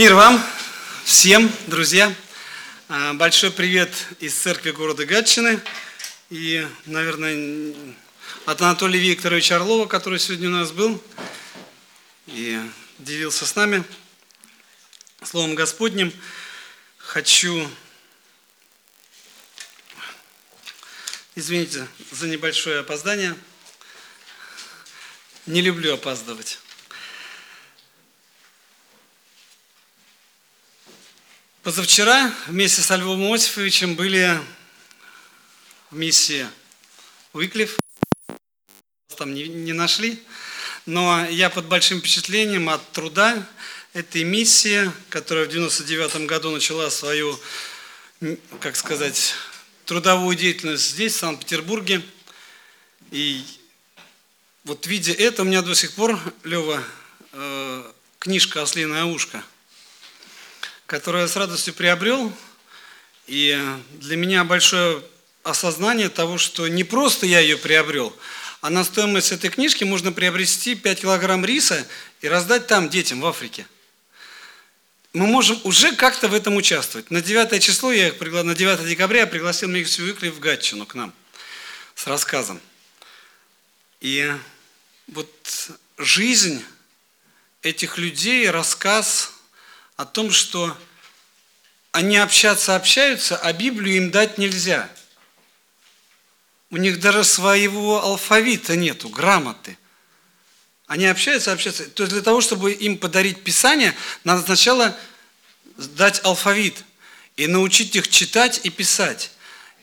Мир вам, всем, друзья. А, большой привет из церкви города Гатчины. И, наверное, от Анатолия Викторовича Орлова, который сегодня у нас был и делился с нами Словом Господним. Хочу, извините за небольшое опоздание, не люблю опаздывать. Позавчера вместе со Львом Иосифовичем были в миссии Уиклиф. Там не, не нашли. Но я под большим впечатлением от труда этой миссии, которая в 99 году начала свою, как сказать, трудовую деятельность здесь, в Санкт-Петербурге. И вот видя это, у меня до сих пор, Лева, э, книжка «Ослиное ушко», которую я с радостью приобрел. И для меня большое осознание того, что не просто я ее приобрел, а на стоимость этой книжки можно приобрести 5 килограмм риса и раздать там детям в Африке. Мы можем уже как-то в этом участвовать. На 9 число, я пригла... на 9 декабря я пригласил Миксию Викли в Гатчину к нам с рассказом. И вот жизнь этих людей, рассказ о том, что они общаться общаются, а Библию им дать нельзя. У них даже своего алфавита нету, грамоты. Они общаются, общаются. То есть для того, чтобы им подарить Писание, надо сначала дать алфавит и научить их читать и писать.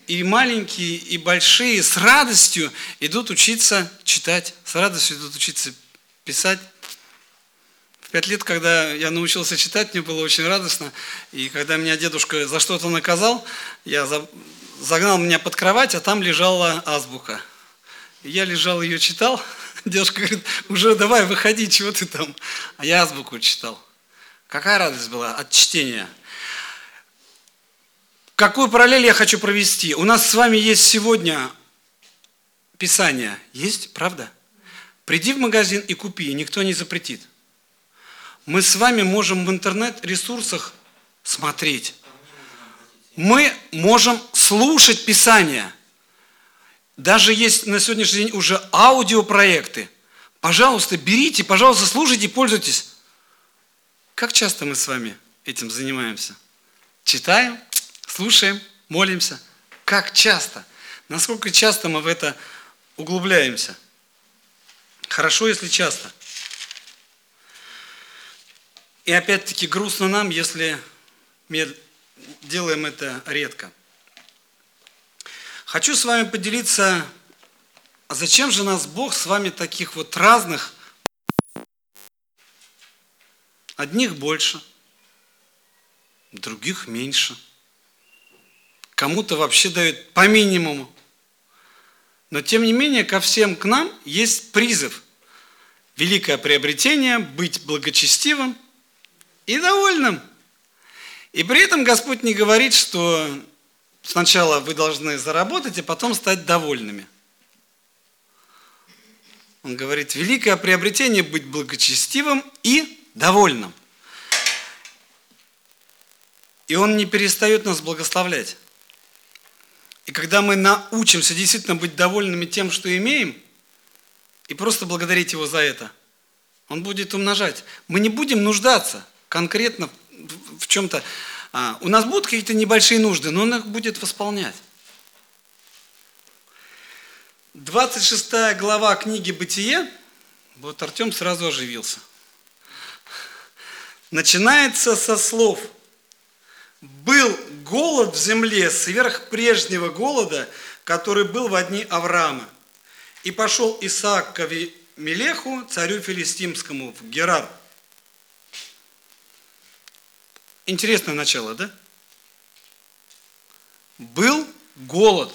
И маленькие, и большие с радостью идут учиться читать, с радостью идут учиться писать. В пять лет, когда я научился читать, мне было очень радостно. И когда меня дедушка за что-то наказал, я загнал меня под кровать, а там лежала азбука. Я лежал, ее читал. Дедушка говорит, уже давай, выходи, чего ты там? А я азбуку читал. Какая радость была от чтения. Какую параллель я хочу провести? У нас с вами есть сегодня Писание. Есть, правда? Приди в магазин и купи, никто не запретит мы с вами можем в интернет-ресурсах смотреть. Мы можем слушать Писание. Даже есть на сегодняшний день уже аудиопроекты. Пожалуйста, берите, пожалуйста, слушайте, пользуйтесь. Как часто мы с вами этим занимаемся? Читаем, слушаем, молимся. Как часто? Насколько часто мы в это углубляемся? Хорошо, если часто. И опять-таки грустно нам, если мы делаем это редко. Хочу с вами поделиться, а зачем же нас Бог с вами таких вот разных, одних больше, других меньше, кому-то вообще дают по минимуму. Но тем не менее ко всем к нам есть призыв. Великое приобретение – быть благочестивым – и довольным. И при этом Господь не говорит, что сначала вы должны заработать, а потом стать довольными. Он говорит, великое приобретение быть благочестивым и довольным. И Он не перестает нас благословлять. И когда мы научимся действительно быть довольными тем, что имеем, и просто благодарить Его за это, Он будет умножать. Мы не будем нуждаться – конкретно в чем-то. А, у нас будут какие-то небольшие нужды, но он их будет восполнять. 26 глава книги «Бытие», вот Артем сразу оживился. Начинается со слов «Был голод в земле сверх прежнего голода, который был в дни Авраама. И пошел Исаак к Мелеху, царю филистимскому, в Герар, Интересное начало, да? Был голод.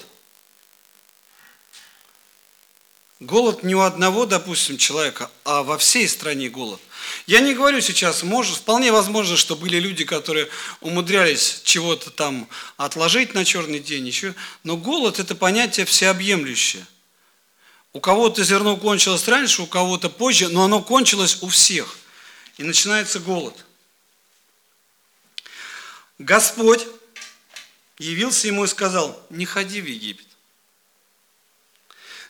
Голод не у одного, допустим, человека, а во всей стране голод. Я не говорю сейчас, может, вполне возможно, что были люди, которые умудрялись чего-то там отложить на черный день, еще, но голод – это понятие всеобъемлющее. У кого-то зерно кончилось раньше, у кого-то позже, но оно кончилось у всех. И начинается голод – Господь явился ему и сказал, не ходи в Египет.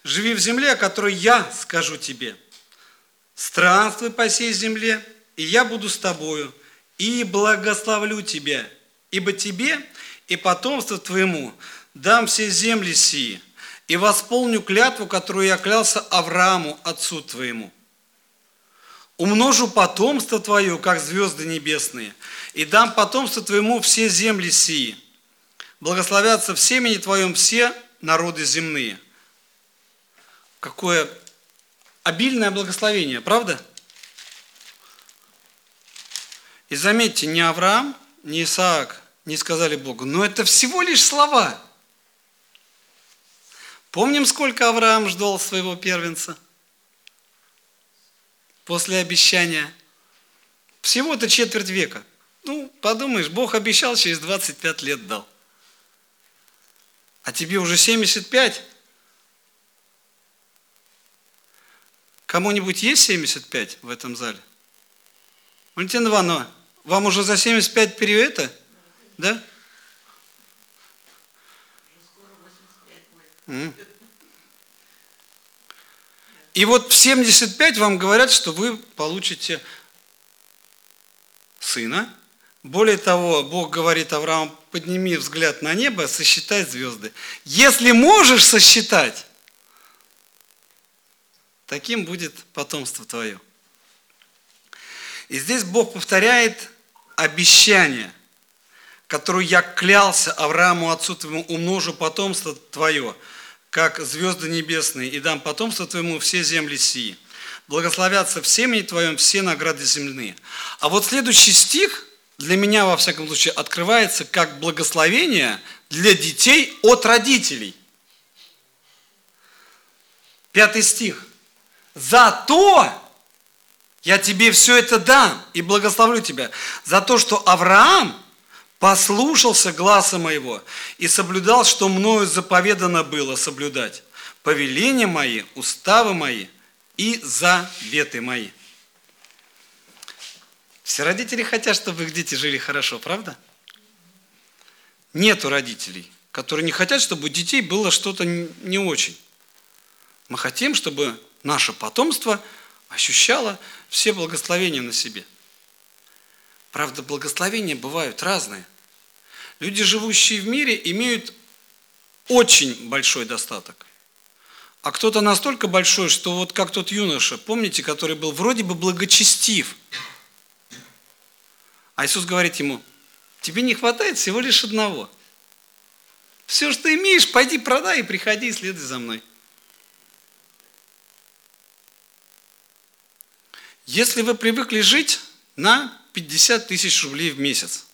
Живи в земле, о которой я скажу тебе. Странствуй по всей земле, и я буду с тобою, и благословлю тебя, ибо тебе и потомству твоему дам все земли сии, и восполню клятву, которую я клялся Аврааму, отцу твоему. Умножу потомство твое, как звезды небесные, и дам потомство твоему все земли сии. Благословятся в семени твоем все народы земные. Какое обильное благословение, правда? И заметьте, не Авраам, не Исаак не сказали Богу, но это всего лишь слова. Помним, сколько Авраам ждал своего первенца после обещания? Всего-то четверть века. Ну, подумаешь, Бог обещал, через 25 лет дал. А тебе уже 75. Кому-нибудь есть 75 в этом зале? Валентина Ивановна, вам уже за 75 период это? Да? И вот в 75 вам говорят, что вы получите сына. Более того, Бог говорит Аврааму, подними взгляд на небо, сосчитай звезды. Если можешь сосчитать, таким будет потомство твое. И здесь Бог повторяет обещание, которое я клялся Аврааму, отцу твоему, умножу потомство твое, как звезды небесные, и дам потомство твоему все земли сии. Благословятся в семени твоем все награды земные. А вот следующий стих для меня, во всяком случае, открывается как благословение для детей от родителей. Пятый стих. Зато я тебе все это дам и благословлю тебя за то, что Авраам послушался гласа моего и соблюдал, что мною заповедано было соблюдать, повеления мои, уставы мои и заветы мои. Все родители хотят, чтобы их дети жили хорошо, правда? Нету родителей, которые не хотят, чтобы у детей было что-то не очень. Мы хотим, чтобы наше потомство ощущало все благословения на себе. Правда, благословения бывают разные. Люди, живущие в мире, имеют очень большой достаток. А кто-то настолько большой, что вот как тот юноша, помните, который был вроде бы благочестив. А Иисус говорит ему, тебе не хватает всего лишь одного. Все, что имеешь, пойди продай и приходи и следуй за мной. Если вы привыкли жить на 50 тысяч рублей в месяц,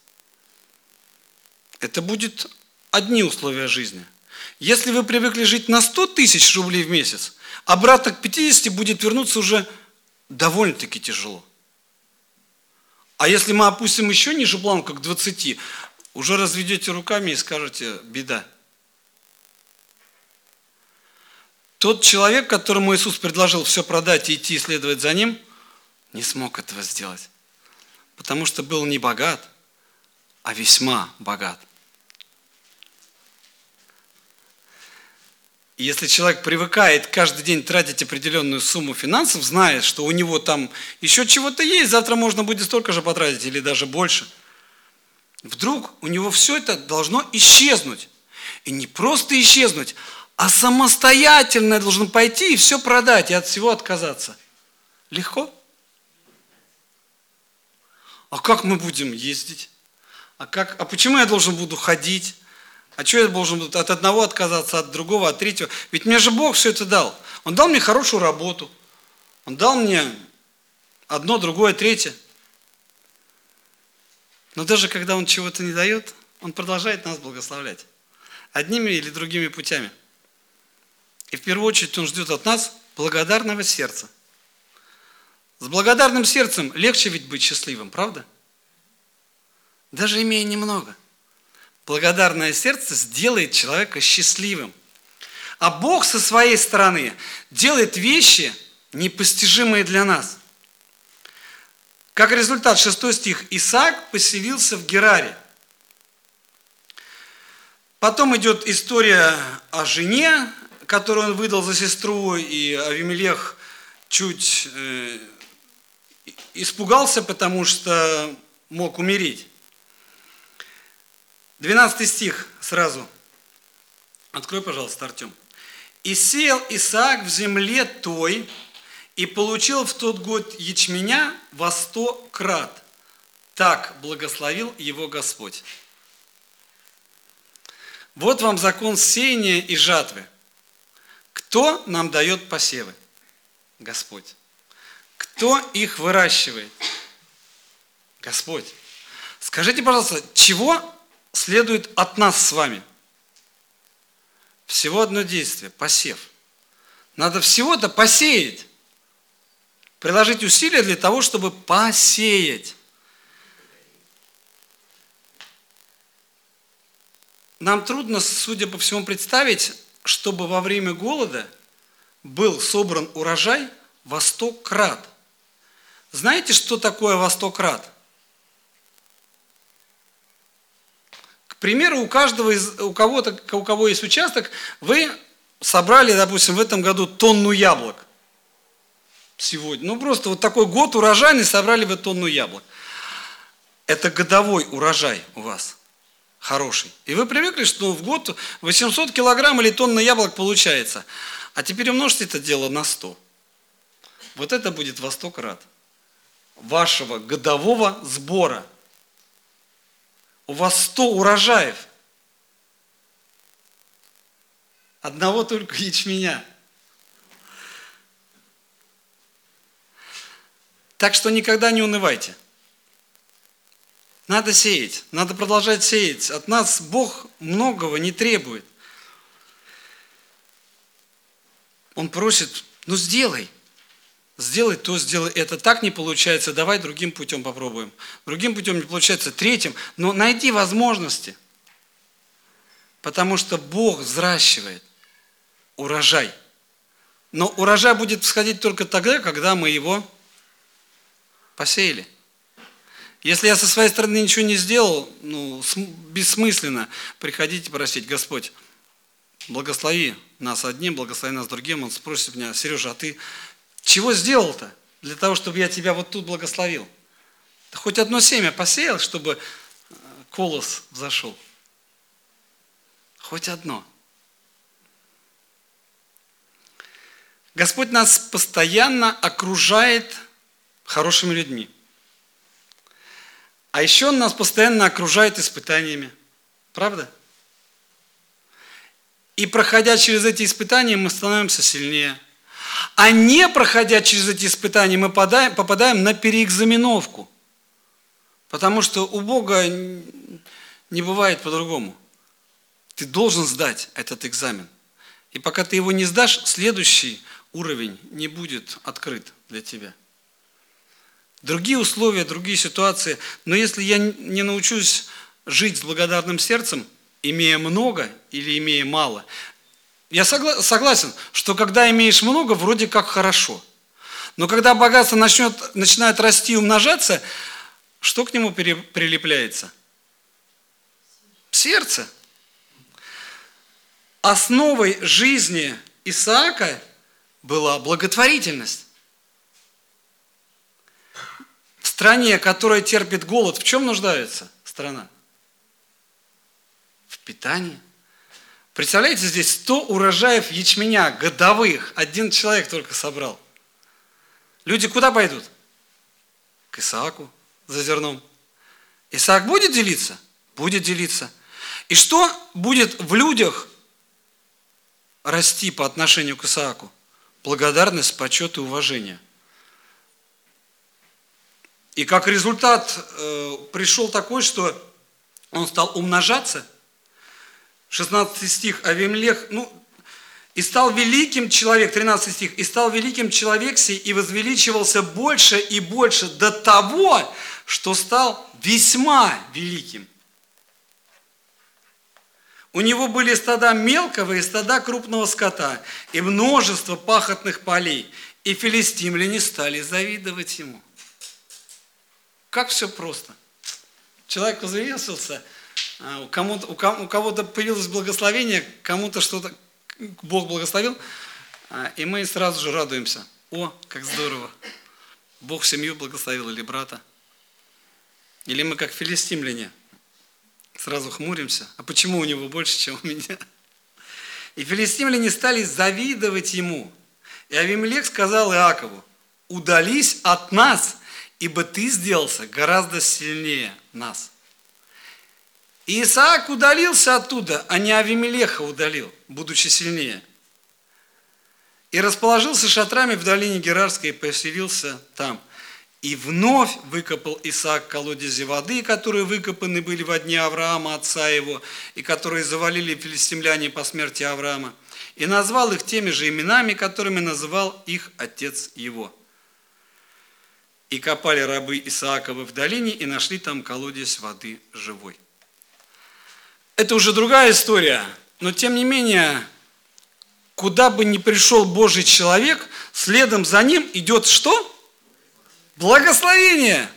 это будет одни условия жизни. Если вы привыкли жить на 100 тысяч рублей в месяц, обратно к 50 будет вернуться уже довольно-таки тяжело. А если мы опустим еще ниже планку, к 20, уже разведете руками и скажете «беда». Тот человек, которому Иисус предложил все продать и идти исследовать за ним – не смог этого сделать. Потому что был не богат, а весьма богат. И если человек привыкает каждый день тратить определенную сумму финансов, зная, что у него там еще чего-то есть, завтра можно будет столько же потратить или даже больше, вдруг у него все это должно исчезнуть. И не просто исчезнуть, а самостоятельно должен пойти и все продать и от всего отказаться. Легко? А как мы будем ездить? А, как, а почему я должен буду ходить? А что я должен буду от одного отказаться, от другого, от третьего? Ведь мне же Бог все это дал. Он дал мне хорошую работу. Он дал мне одно, другое, третье. Но даже когда Он чего-то не дает, Он продолжает нас благословлять. Одними или другими путями. И в первую очередь Он ждет от нас благодарного сердца. С благодарным сердцем легче ведь быть счастливым, правда? Даже имея немного. Благодарное сердце сделает человека счастливым. А Бог со своей стороны делает вещи, непостижимые для нас. Как результат, 6 стих, Исаак поселился в Гераре. Потом идет история о жене, которую он выдал за сестру, и Авимелех чуть э, испугался, потому что мог умереть. 12 стих сразу. Открой, пожалуйста, Артем. «И сеял Исаак в земле той, и получил в тот год ячменя во сто крат. Так благословил его Господь». Вот вам закон сеяния и жатвы. Кто нам дает посевы? Господь. Кто их выращивает? Господь. Скажите, пожалуйста, чего следует от нас с вами? Всего одно действие – посев. Надо всего-то посеять. Приложить усилия для того, чтобы посеять. Нам трудно, судя по всему, представить, чтобы во время голода был собран урожай во сто крат. Знаете, что такое во сто? К примеру, у каждого из, у кого-то, у кого есть участок, вы собрали, допустим, в этом году тонну яблок. Сегодня. Ну, просто вот такой год урожайный собрали вы тонну яблок. Это годовой урожай у вас хороший. И вы привыкли, что в год 800 килограмм или тонна яблок получается. А теперь умножьте это дело на 100. Вот это будет во 100 крат вашего годового сбора. У вас 100 урожаев. Одного только ячменя. Так что никогда не унывайте. Надо сеять, надо продолжать сеять. От нас Бог многого не требует. Он просит, ну сделай, сделай то, сделай это. Так не получается, давай другим путем попробуем. Другим путем не получается, третьим. Но найди возможности, потому что Бог взращивает урожай. Но урожай будет всходить только тогда, когда мы его посеяли. Если я со своей стороны ничего не сделал, ну, бессмысленно приходить и просить, Господь, благослови нас одним, благослови нас другим. Он спросит меня, Сережа, а ты чего сделал-то для того, чтобы я тебя вот тут благословил? Ты хоть одно семя посеял, чтобы э, колос взошел? Хоть одно. Господь нас постоянно окружает хорошими людьми. А еще Он нас постоянно окружает испытаниями. Правда? И проходя через эти испытания, мы становимся сильнее. А не проходя через эти испытания, мы попадаем, попадаем на переэкзаменовку. Потому что у Бога не бывает по-другому. Ты должен сдать этот экзамен. И пока ты его не сдашь, следующий уровень не будет открыт для тебя другие условия, другие ситуации. Но если я не научусь жить с благодарным сердцем, имея много или имея мало, я согласен, что когда имеешь много, вроде как хорошо. Но когда богатство начнет, начинает расти и умножаться, что к нему прилепляется? Сердце. Основой жизни Исаака была благотворительность стране, которая терпит голод, в чем нуждается страна? В питании. Представляете, здесь 100 урожаев ячменя годовых. Один человек только собрал. Люди куда пойдут? К Исааку за зерном. Исаак будет делиться? Будет делиться. И что будет в людях расти по отношению к Исааку? Благодарность, почет и уважение – и как результат э, пришел такой, что он стал умножаться. 16 стих, Авимлех, ну, и стал великим человек, 13 стих, и стал великим человек сей, и возвеличивался больше и больше до того, что стал весьма великим. У него были стада мелкого и стада крупного скота, и множество пахотных полей, и филистимляне стали завидовать ему. Как все просто. Человек возвеличился, у, кому-то, у, кого- у кого-то появилось благословение, кому-то что-то Бог благословил, а, и мы сразу же радуемся. О, как здорово! Бог семью благословил или брата. Или мы как филистимляне, сразу хмуримся. А почему у него больше, чем у меня? И филистимляне стали завидовать ему. И Авимелек сказал Иакову, удались от нас, ибо ты сделался гораздо сильнее нас. И Исаак удалился оттуда, а не Авимелеха удалил, будучи сильнее. И расположился шатрами в долине Герарской и поселился там. И вновь выкопал Исаак колодези воды, которые выкопаны были во дни Авраама, отца его, и которые завалили филистимляне по смерти Авраама. И назвал их теми же именами, которыми называл их отец его. И копали рабы Исааковы в долине и нашли там колодец воды живой. Это уже другая история, но тем не менее, куда бы ни пришел Божий человек, следом за ним идет что? Благословение.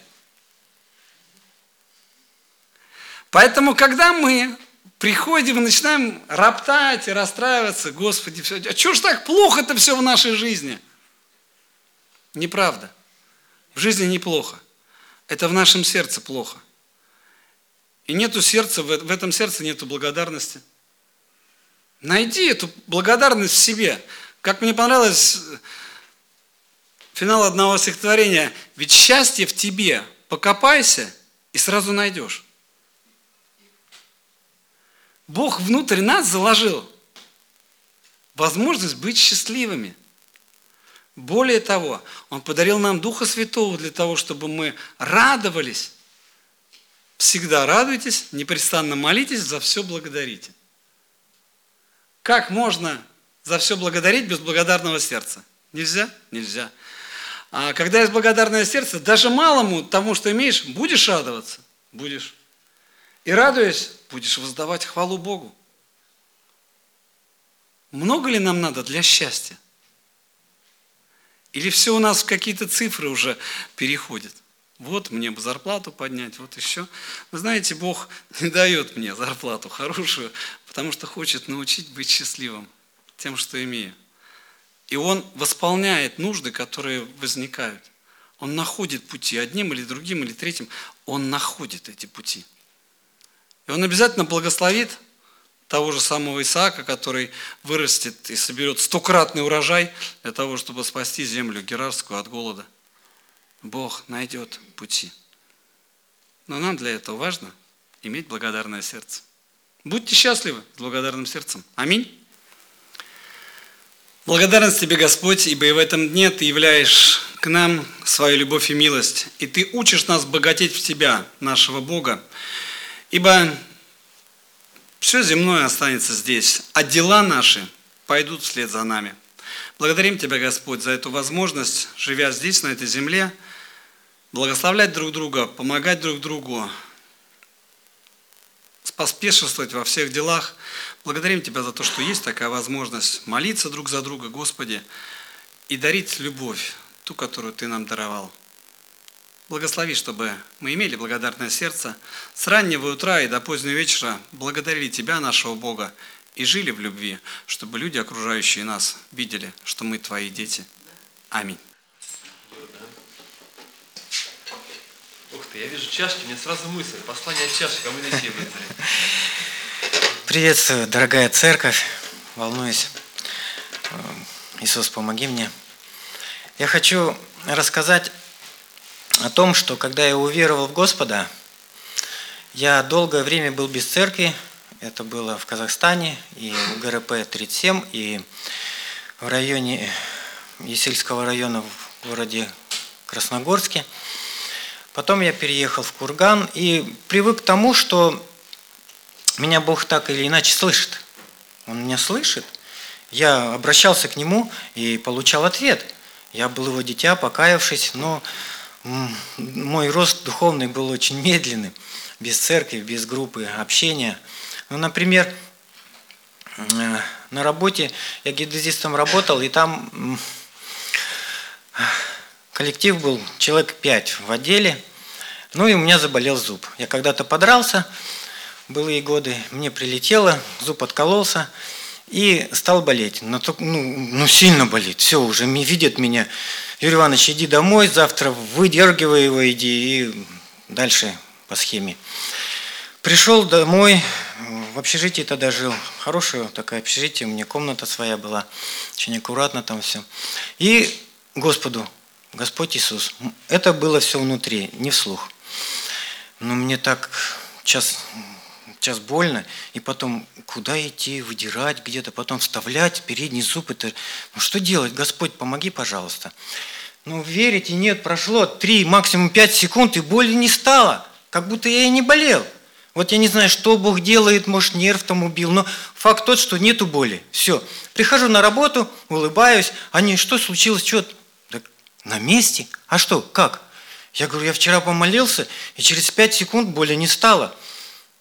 Поэтому, когда мы приходим и начинаем роптать и расстраиваться, Господи, все, а что ж так плохо-то все в нашей жизни? Неправда. В жизни неплохо. Это в нашем сердце плохо. И нету сердца, в этом сердце нету благодарности. Найди эту благодарность в себе. Как мне понравилось финал одного стихотворения. Ведь счастье в тебе. Покопайся и сразу найдешь. Бог внутрь нас заложил возможность быть счастливыми. Более того, Он подарил нам Духа Святого для того, чтобы мы радовались. Всегда радуйтесь, непрестанно молитесь, за все благодарите. Как можно за все благодарить без благодарного сердца? Нельзя? Нельзя. А когда есть благодарное сердце, даже малому тому, что имеешь, будешь радоваться? Будешь. И радуясь, будешь воздавать хвалу Богу. Много ли нам надо для счастья? Или все у нас в какие-то цифры уже переходит? Вот мне бы зарплату поднять, вот еще. Вы знаете, Бог не дает мне зарплату хорошую, потому что хочет научить быть счастливым тем, что имею. И Он восполняет нужды, которые возникают. Он находит пути одним или другим или третьим. Он находит эти пути. И Он обязательно благословит того же самого Исаака, который вырастет и соберет стократный урожай для того, чтобы спасти землю Герарскую от голода. Бог найдет пути. Но нам для этого важно иметь благодарное сердце. Будьте счастливы с благодарным сердцем. Аминь. Благодарность Тебе, Господь, ибо и в этом дне Ты являешь к нам свою любовь и милость, и Ты учишь нас богатеть в Тебя, нашего Бога. Ибо все земное останется здесь, а дела наши пойдут вслед за нами. Благодарим Тебя, Господь, за эту возможность, живя здесь, на этой земле, благословлять друг друга, помогать друг другу, поспешествовать во всех делах. Благодарим Тебя за то, что есть такая возможность молиться друг за друга, Господи, и дарить любовь, ту, которую Ты нам даровал. Благослови, чтобы мы имели благодарное сердце, с раннего утра и до позднего вечера благодарили Тебя, нашего Бога, и жили в любви, чтобы люди, окружающие нас, видели, что мы Твои дети. Аминь. Ты, я вижу чашки, мне сразу мысль, послание от чаши, кому неси. Приветствую, дорогая церковь, волнуюсь. Э, Иисус, помоги мне. Я хочу рассказать о том, что когда я уверовал в Господа, я долгое время был без церкви. Это было в Казахстане и в ГРП-37, и в районе Есильского района в городе Красногорске. Потом я переехал в Курган и привык к тому, что меня Бог так или иначе слышит. Он меня слышит. Я обращался к Нему и получал ответ. Я был его дитя, покаявшись, но мой рост духовный был очень медленный, без церкви, без группы общения. Ну, например, э, на работе я геодезистом работал, и там коллектив был человек пять в отделе, ну и у меня заболел зуб. Я когда-то подрался, былые годы, мне прилетело, зуб откололся и стал болеть. Ну, ну, сильно болит, все уже, видит меня. Юрий Иванович, иди домой, завтра выдергивай его, иди, и дальше по схеме. Пришел домой, в общежитии тогда жил. Хорошее такое общежитие, у меня комната своя была. Очень аккуратно там все. И Господу, Господь Иисус. Это было все внутри, не вслух. Но мне так час, час больно. И потом, куда идти, выдирать где-то, потом вставлять передний зуб. Это, ну что делать? Господь, помоги, пожалуйста. Ну, верите, нет, прошло 3, максимум 5 секунд, и боли не стало. Как будто я и не болел. Вот я не знаю, что Бог делает, может, нерв там убил, но факт тот, что нету боли. Все. Прихожу на работу, улыбаюсь. Они, что случилось, что? На месте? А что, как? Я говорю, я вчера помолился, и через 5 секунд боли не стало.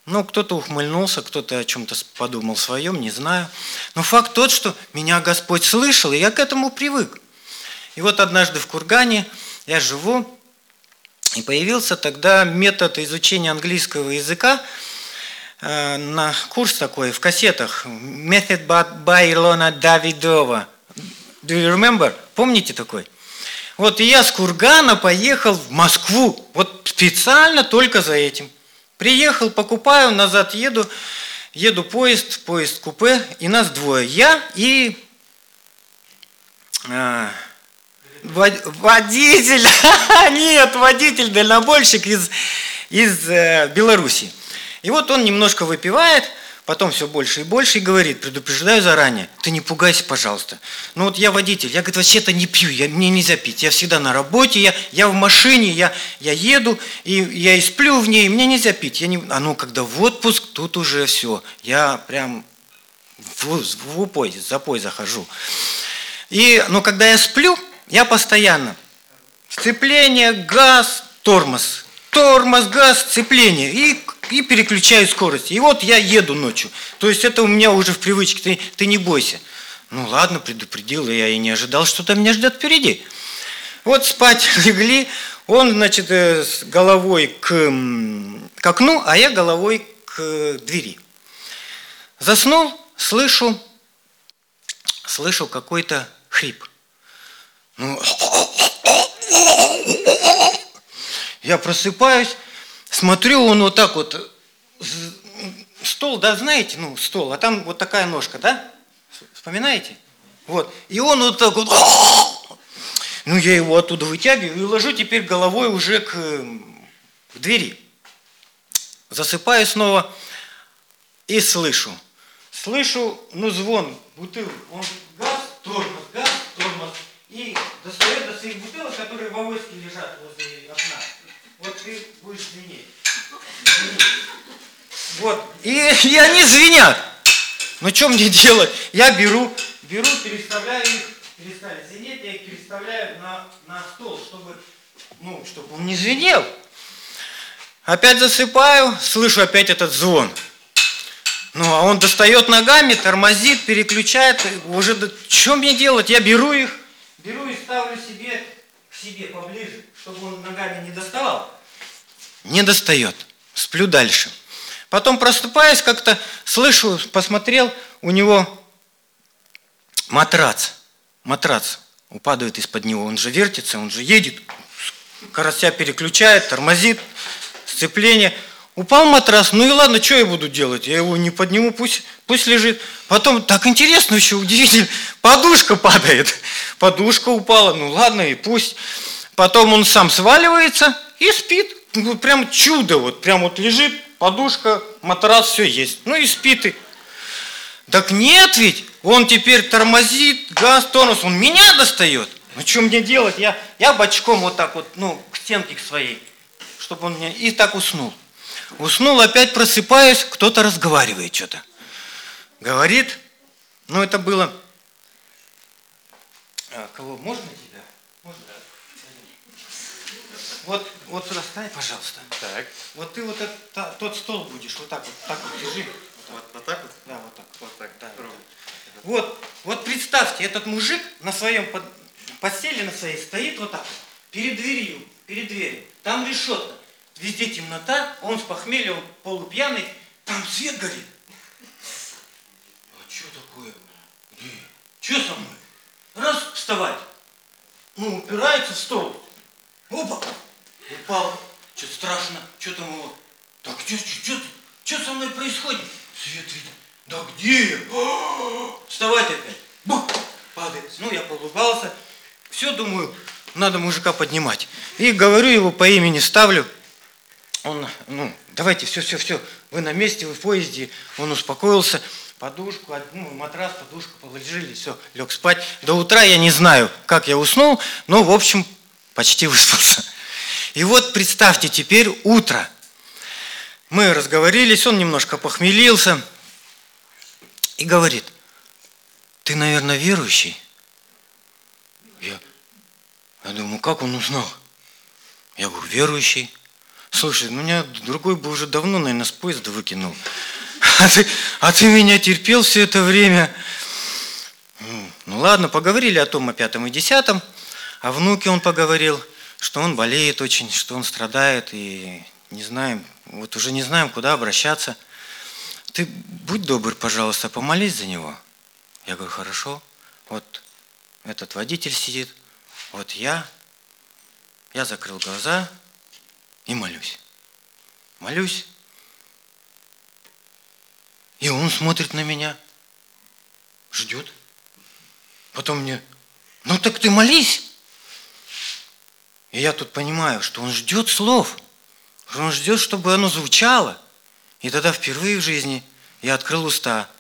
Ну, кто-то ухмыльнулся, кто-то о чем-то подумал своем, не знаю. Но факт тот, что меня Господь слышал, и я к этому привык. И вот однажды в Кургане я живу, и появился тогда метод изучения английского языка э, на курс такой в кассетах. By Илона Давидова. Do you remember? Помните такой? Вот и я с Кургана поехал в Москву. Вот специально только за этим. Приехал, покупаю, назад еду. Еду поезд, поезд купе, и нас двое. Я и вод- водитель, нет, водитель, дальнобойщик из, из э, Беларуси. И вот он немножко выпивает, потом все больше и больше и говорит, предупреждаю заранее, ты не пугайся, пожалуйста. Ну вот я водитель, я, говорит, вообще-то не пью, я, мне нельзя пить, я всегда на работе, я, я в машине, я, я еду, и я и сплю в ней, мне нельзя пить. Я не, а ну, когда в отпуск, тут уже все, я прям в, в упой, запой захожу. И, но когда я сплю, я постоянно сцепление, газ, тормоз, тормоз, газ, сцепление и, и переключаю скорость. И вот я еду ночью. То есть это у меня уже в привычке, ты, ты не бойся. Ну ладно, предупредил, я и не ожидал, что там меня ждет впереди. Вот спать легли, он, значит, э, с головой к, к окну, а я головой к двери. Заснул, слышу, слышу какой-то хрип. Ну, я просыпаюсь, смотрю, он вот так вот, з- стол, да, знаете, ну, стол, а там вот такая ножка, да? Вспоминаете? Вот. И он вот так вот, ну, я его оттуда вытягиваю и ложу теперь головой уже к, м, к двери. Засыпаю снова и слышу. Слышу, ну, звон бутылок. Он газ, тормоз, газ, тормоз. И достает до своих бутылок, которые в авоське лежат возле окна. Вот ты будешь. Вот. И, и они звенят. Ну, что мне делать? Я беру, беру, переставляю их, перестали звенеть, я их переставляю на, на стол, чтобы, ну, чтобы он не звенел. Опять засыпаю, слышу опять этот звон. Ну, а он достает ногами, тормозит, переключает. Уже, что мне делать? Я беру их, беру и ставлю себе к себе поближе, чтобы он ногами не доставал. Не достает. Сплю дальше. Потом просыпаюсь, как-то слышу, посмотрел, у него матрац. Матрац упадает из-под него. Он же вертится, он же едет, карася переключает, тормозит, сцепление. Упал матрас, ну и ладно, что я буду делать? Я его не подниму, пусть, пусть лежит. Потом, так интересно еще, удивительно, подушка падает. Подушка упала, ну ладно, и пусть. Потом он сам сваливается и спит. Ну, прям чудо, вот прям вот лежит, подушка, матрас, все есть. Ну и спит и. Так нет ведь, он теперь тормозит, газ, тормоз, он меня достает. Ну что мне делать? Я, я бочком вот так вот, ну, к стенке к своей, чтобы он меня... И так уснул. Уснул, опять просыпаюсь, кто-то разговаривает что-то. Говорит, ну это было... А, кого? Можно? Вот, вот сюда встань, пожалуйста. Так, Вот ты вот этот, та- тот стол будешь, вот так вот, так вот лежи. вот, вот так вот? Да, вот так. Вот так, Да, ровно. Вот, вот представьте, этот мужик на своем под- постели на своей стоит вот так, вот, перед дверью, перед дверью. Там решетка, везде темнота, он с похмелья, он полупьяный, там свет горит. А что такое? Где? Что со мной? Раз вставать. Ну, упирается в стол. Опа! Упал. Что-то страшно. Что там его? Так, что, что, что со мной происходит? Свет видно. Да где? Вставать опять. Бух! Падает. Ну, я поулыбался. Все, думаю, надо мужика поднимать. И говорю его по имени, ставлю. Он, ну, давайте, все, все, все, вы на месте, вы в поезде. Он успокоился, подушку, ну, матрас, подушку положили, все, лег спать. До утра я не знаю, как я уснул, но, в общем, почти выспался. И вот представьте, теперь утро. Мы разговорились, он немножко похмелился и говорит, ты, наверное, верующий? Я, я думаю, как он узнал? Я говорю, верующий. Слушай, ну меня другой бы уже давно, наверное, с поезда выкинул. А ты, а ты меня терпел все это время. Ну ладно, поговорили о том, о пятом и десятом. О внуке он поговорил, что он болеет очень, что он страдает, и не знаем, вот уже не знаем, куда обращаться. Ты будь добр, пожалуйста, помолись за него. Я говорю, хорошо. Вот этот водитель сидит, вот я. Я закрыл глаза и молюсь. Молюсь. И он смотрит на меня, ждет. Потом мне, ну так ты молись. И я тут понимаю, что он ждет слов. Что он ждет, чтобы оно звучало. И тогда впервые в жизни я открыл уста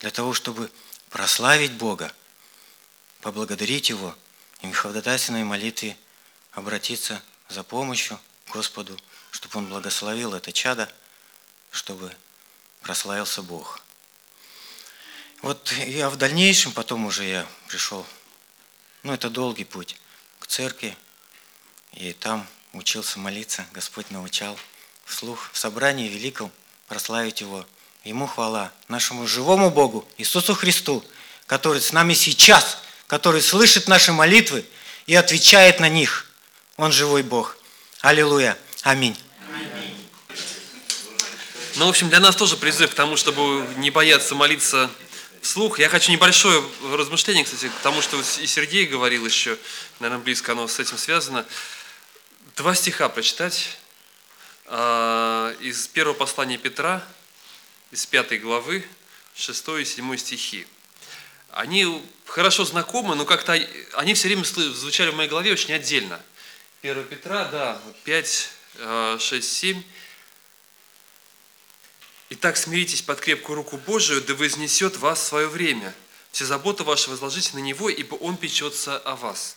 для того, чтобы прославить Бога, поблагодарить Его и ходатайственной молитве обратиться за помощью Господу, чтобы Он благословил это чадо, чтобы прославился Бог. Вот я в дальнейшем, потом уже я пришел, ну это долгий путь, к церкви, и там учился молиться, Господь научал вслух в собрании великом прославить Его. Ему хвала, нашему живому Богу, Иисусу Христу, который с нами сейчас, который слышит наши молитвы и отвечает на них. Он живой Бог. Аллилуйя. Аминь. Ну, в общем, для нас тоже призыв к тому, чтобы не бояться молиться вслух. Я хочу небольшое размышление, кстати, к тому, что и Сергей говорил еще, наверное, близко оно с этим связано. Два стиха прочитать а, из первого послания Петра, из пятой главы, 6 и 7 стихи. Они хорошо знакомы, но как-то они все время звучали в моей голове очень отдельно. 1 Петра, да, 5, 6, 7. Итак, смиритесь под крепкую руку Божию, да вознесет вас в свое время. Все заботы ваши возложите на Него, ибо Он печется о вас.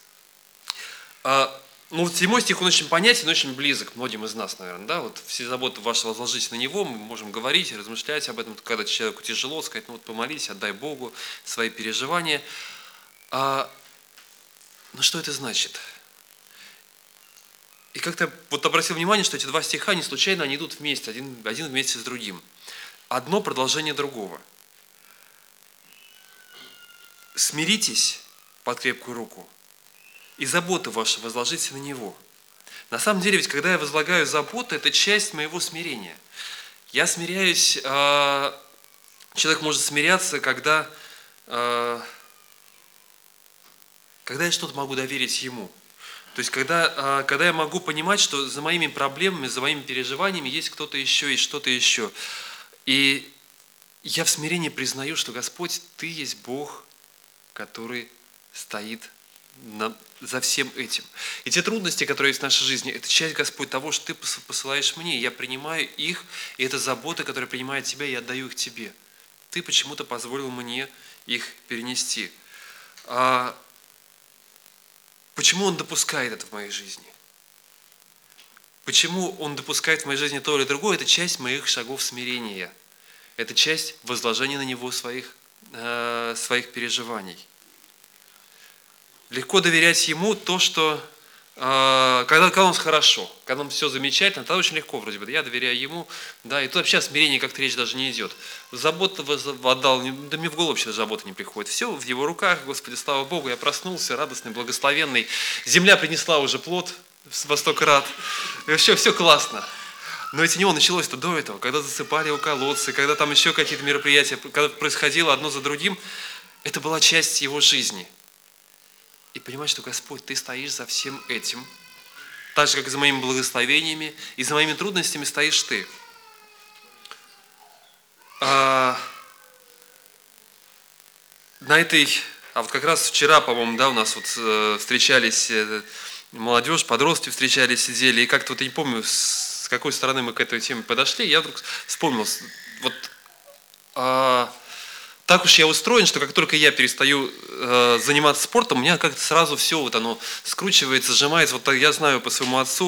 Ну, вот седьмой стих, он очень понятен, очень близок многим из нас, наверное, да, вот все заботы ваши возложите на Него, мы можем говорить, размышлять об этом, когда человеку тяжело, сказать, ну вот помолись, отдай Богу свои переживания. А, ну, что это значит? И как-то вот обратил внимание, что эти два стиха не случайно они идут вместе, один, один вместе с другим. Одно продолжение другого. Смиритесь под крепкую руку, и заботы ваши возложите на Него. На самом деле, ведь когда я возлагаю заботы, это часть моего смирения. Я смиряюсь, а, человек может смиряться, когда, а, когда я что-то могу доверить Ему. То есть, когда, а, когда я могу понимать, что за моими проблемами, за моими переживаниями есть кто-то еще, есть что-то еще. И я в смирении признаю, что Господь, Ты есть Бог, который стоит за всем этим. И те трудности, которые есть в нашей жизни, это часть, Господь, того, что Ты посылаешь мне. Я принимаю их, и это забота, которая принимает Тебя, я отдаю их Тебе. Ты почему-то позволил мне их перенести. А почему Он допускает это в моей жизни? Почему Он допускает в моей жизни то или другое? Это часть моих шагов смирения. Это часть возложения на Него своих, э, своих переживаний. Легко доверять Ему то, что э, когда, когда у нас хорошо, когда нам все замечательно, тогда очень легко вроде бы. Я доверяю Ему, да, и тут вообще о смирении как-то речь даже не идет. Заботу отдал, да мне в голову вообще забота не приходит. Все в Его руках, Господи, слава Богу, я проснулся, радостный, благословенный. Земля принесла уже плод во сто крат. И все, все классно. Но ведь у него началось-то до этого, когда засыпали у колодца, когда там еще какие-то мероприятия, когда происходило одно за другим, это была часть его жизни. И понимать, что Господь, Ты стоишь за всем этим, так же, как за моими благословениями, и за моими трудностями стоишь Ты. А, на этой, а вот как раз вчера, по-моему, да, у нас вот э, встречались э, молодежь, подростки встречались, сидели, и как-то вот я не помню, с какой стороны мы к этой теме подошли, я вдруг вспомнил, вот а, так уж я устроен, что как только я перестаю э, заниматься спортом, у меня как-то сразу все вот оно скручивается, сжимается. Вот так я знаю по своему отцу,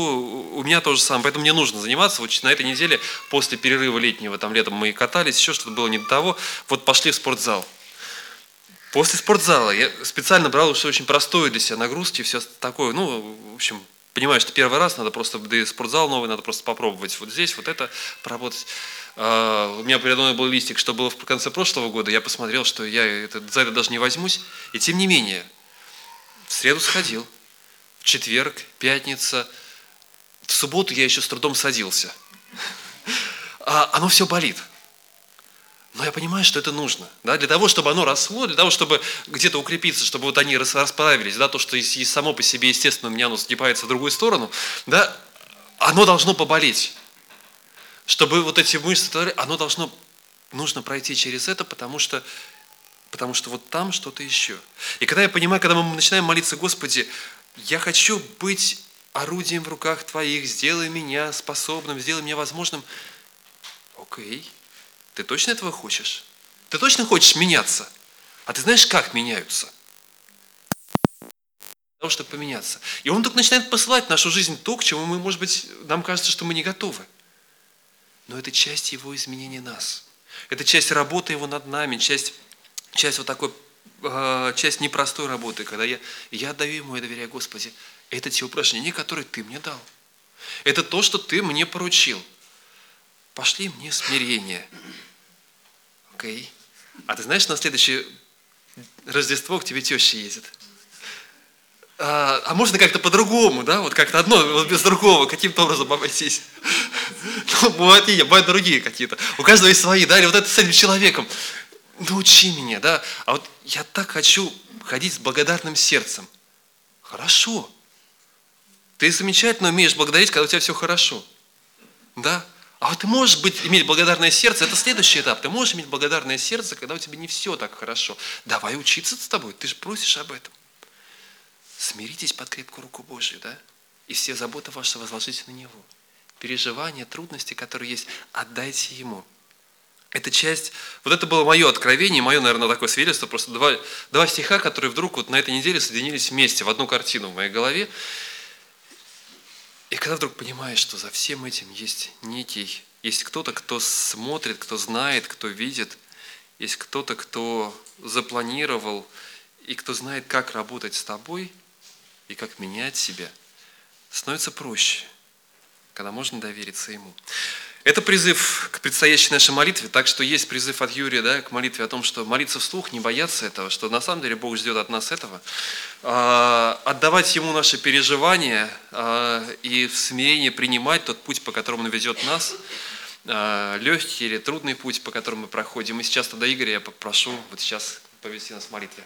у меня тоже самое, поэтому мне нужно заниматься. Вот на этой неделе после перерыва летнего, там летом мы катались, еще что-то было не до того, вот пошли в спортзал. После спортзала я специально брал что очень простое для себя нагрузки, все такое, ну, в общем, понимаю, что первый раз надо просто, да и спортзал новый, надо просто попробовать вот здесь, вот это поработать. А, у меня передо мной был листик, что было в конце прошлого года, я посмотрел, что я это, за это даже не возьмусь, и тем не менее, в среду сходил, в четверг, пятница, в субботу я еще с трудом садился. А оно все болит. Но я понимаю, что это нужно. Да? Для того, чтобы оно росло, для того, чтобы где-то укрепиться, чтобы вот они расправились, да, то, что и само по себе, естественно, у меня оно сгибается в другую сторону, да, оно должно поболеть. Чтобы вот эти мышцы, оно должно, нужно пройти через это, потому что, потому что вот там что-то еще. И когда я понимаю, когда мы начинаем молиться, Господи, я хочу быть орудием в руках Твоих, сделай меня способным, сделай меня возможным. Окей. Ты точно этого хочешь? Ты точно хочешь меняться? А ты знаешь, как меняются? Для того, чтобы поменяться. И он только начинает посылать в нашу жизнь то, к чему мы, может быть, нам кажется, что мы не готовы. Но это часть его изменения нас. Это часть работы его над нами, часть, часть вот такой, э, часть непростой работы, когда я, я отдаю ему и доверяю, Господи, это те упражнения, которые ты мне дал. Это то, что ты мне поручил. Пошли мне смирение. Окей. Okay. А ты знаешь, на следующее Рождество к тебе теща едет. А, а можно как-то по-другому, да? Вот как-то одно без другого, каким-то образом обойтись. Ну, бывают и бывают другие какие-то. У каждого есть свои, да? Или вот это с этим человеком. Научи меня, да? А вот я так хочу ходить с благодарным сердцем. Хорошо. Ты замечательно умеешь благодарить, когда у тебя все хорошо. Да? А вот ты можешь быть, иметь благодарное сердце, это следующий этап. Ты можешь иметь благодарное сердце, когда у тебя не все так хорошо. Давай учиться с тобой, ты же просишь об этом. Смиритесь под крепкую руку Божью, да? И все заботы ваши возложите на Него. Переживания, трудности, которые есть, отдайте Ему. Это часть, вот это было мое откровение, мое, наверное, такое свидетельство, просто два, два стиха, которые вдруг вот на этой неделе соединились вместе в одну картину в моей голове. И когда вдруг понимаешь, что за всем этим есть некий, есть кто-то, кто смотрит, кто знает, кто видит, есть кто-то, кто запланировал и кто знает, как работать с тобой и как менять себя, становится проще, когда можно довериться ему. Это призыв к предстоящей нашей молитве, так что есть призыв от Юрия да, к молитве о том, что молиться вслух, не бояться этого, что на самом деле Бог ждет от нас этого. А, отдавать Ему наши переживания а, и в смирении принимать тот путь, по которому Он ведет нас, а, легкий или трудный путь, по которому мы проходим. И сейчас тогда, Игорь, я попрошу вот сейчас повести нас в молитве.